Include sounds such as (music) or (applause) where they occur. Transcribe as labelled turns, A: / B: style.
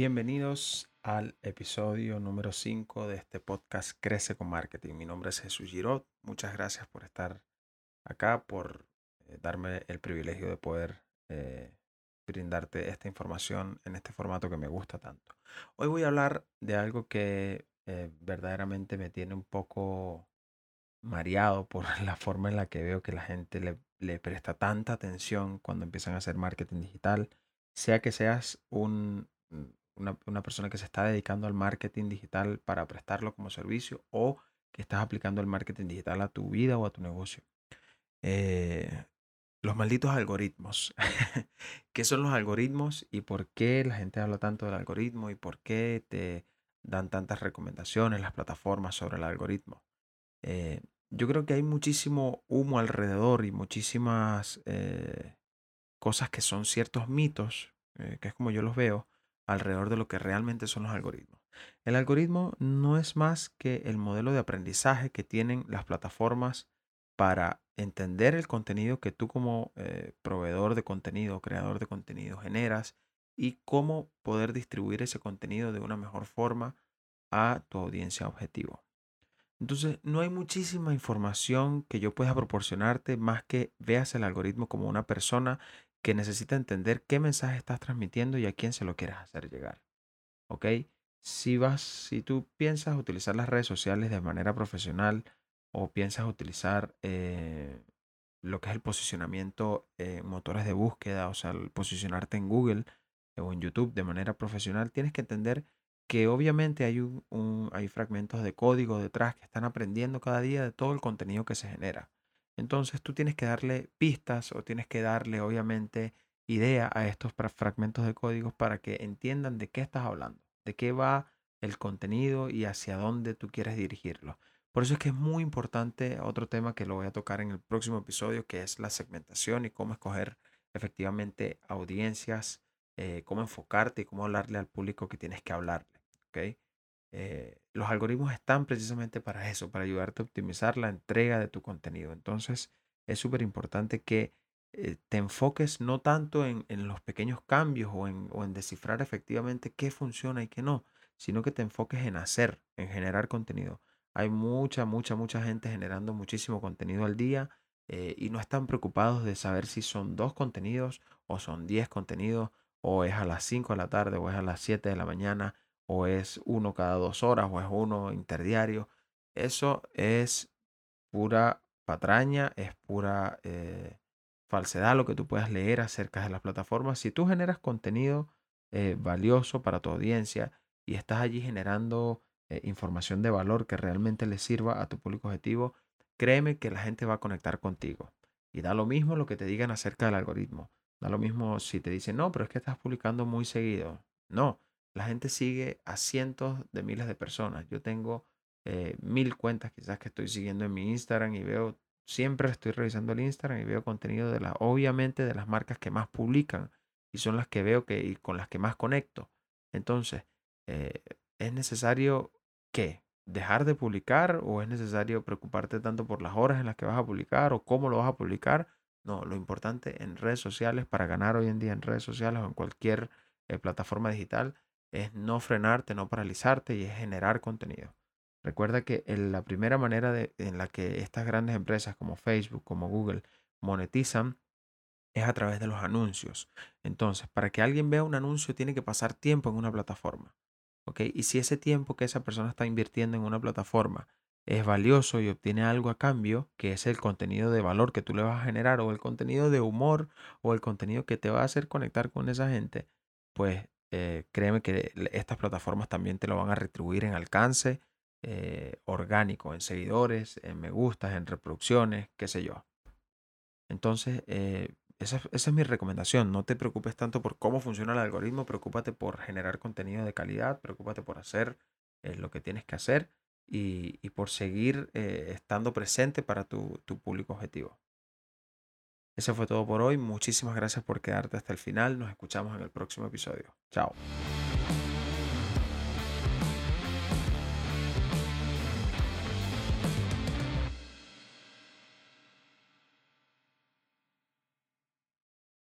A: Bienvenidos al episodio número 5 de este podcast Crece con Marketing. Mi nombre es Jesús Girot. Muchas gracias por estar acá, por eh, darme el privilegio de poder eh, brindarte esta información en este formato que me gusta tanto. Hoy voy a hablar de algo que eh, verdaderamente me tiene un poco mareado por (laughs) la forma en la que veo que la gente le, le presta tanta atención cuando empiezan a hacer marketing digital, sea que seas un una, persona que se está dedicando al marketing digital para prestarlo como servicio o que estás aplicando el marketing digital a tu vida o a tu negocio. Eh, los malditos algoritmos. (laughs) ¿Qué son los algoritmos y por qué la gente habla tanto del algoritmo y por qué te dan tantas recomendaciones las plataformas sobre el algoritmo? Eh, yo creo que hay muchísimo humo alrededor y muchísimas eh, cosas que son ciertos mitos, que es como yo los veo, alrededor de lo que realmente son los algoritmos. El algoritmo no es más que el modelo de aprendizaje que tienen las plataformas para entender el contenido que tú como eh, proveedor de contenido, creador de contenido generas y cómo poder distribuir ese contenido de una mejor forma a tu audiencia objetivo. Entonces, no hay muchísima información que yo pueda proporcionarte más que veas el algoritmo como una persona que necesita entender qué mensaje estás transmitiendo y a quién se lo quieres hacer llegar. ¿Ok? Si vas, si tú piensas utilizar las redes sociales de manera profesional o piensas utilizar eh, lo que es el posicionamiento en motores de búsqueda, o sea, el posicionarte en Google o en YouTube de manera profesional, tienes que entender que obviamente hay, un, hay fragmentos de código detrás que están aprendiendo cada día de todo el contenido que se genera. Entonces tú tienes que darle pistas o tienes que darle obviamente idea a estos fragmentos de códigos para que entiendan de qué estás hablando, de qué va el contenido y hacia dónde tú quieres dirigirlo. Por eso es que es muy importante otro tema que lo voy a tocar en el próximo episodio, que es la segmentación y cómo escoger efectivamente audiencias, eh, cómo enfocarte y cómo hablarle al público que tienes que hablarle. Eh, los algoritmos están precisamente para eso, para ayudarte a optimizar la entrega de tu contenido. Entonces, es súper importante que eh, te enfoques no tanto en, los pequeños cambios o en, descifrar efectivamente qué funciona y qué no, sino que te enfoques en hacer, en generar contenido. Hay mucha, mucha, mucha gente generando muchísimo contenido al día eh, y no están preocupados de saber si son dos contenidos o son diez contenidos o es a las cinco de la tarde o es a las siete de la mañana o es uno cada dos horas o es uno interdiario. Eso es pura patraña, es pura eh, falsedad lo que tú puedas leer acerca de las plataformas. Si tú generas contenido eh, valioso para tu audiencia y estás allí generando eh, información de valor que realmente le sirva a tu público objetivo, créeme que la gente va a conectar contigo. Y da lo mismo lo que te digan acerca del algoritmo. Da lo mismo si te dicen, no, pero es que estás publicando muy seguido. No, la gente sigue a cientos de miles de personas. Yo tengo eh, mil cuentas quizás que estoy siguiendo en mi Instagram y veo, siempre estoy revisando el Instagram y veo contenido de las, obviamente de las marcas que más publican y son las que veo que, y con las que más conecto. Entonces, eh, ¿es necesario qué? ¿Dejar de publicar o es necesario preocuparte tanto por las horas en las que vas a publicar o cómo lo vas a publicar? No, lo importante en redes sociales, para ganar hoy en día en redes sociales o en cualquier eh, plataforma digital, es no frenarte, no paralizarte y es generar contenido. Recuerda que la primera manera en la que estas grandes empresas como Facebook, como Google, monetizan es a través de los anuncios. Entonces, para que alguien vea un anuncio tiene que pasar tiempo en una plataforma. ¿ok? Y si ese tiempo que esa persona está invirtiendo en una plataforma es valioso y obtiene algo a cambio, que es el contenido de valor que tú le vas a generar o el contenido de humor o el contenido que te va a hacer conectar con esa gente, pues eh, créeme que estas plataformas también te lo van a retribuir en alcance eh, orgánico, en seguidores, en me gustas, en reproducciones, qué sé yo. Entonces, eh, esa, es mi recomendación. No te preocupes tanto por cómo funciona el algoritmo, preocúpate por generar contenido de calidad, preocúpate por hacer lo que tienes que hacer y, por seguir estando presente para tu público objetivo. Eso fue todo por hoy. Muchísimas gracias por quedarte hasta el final. Nos escuchamos en el próximo episodio. Chao.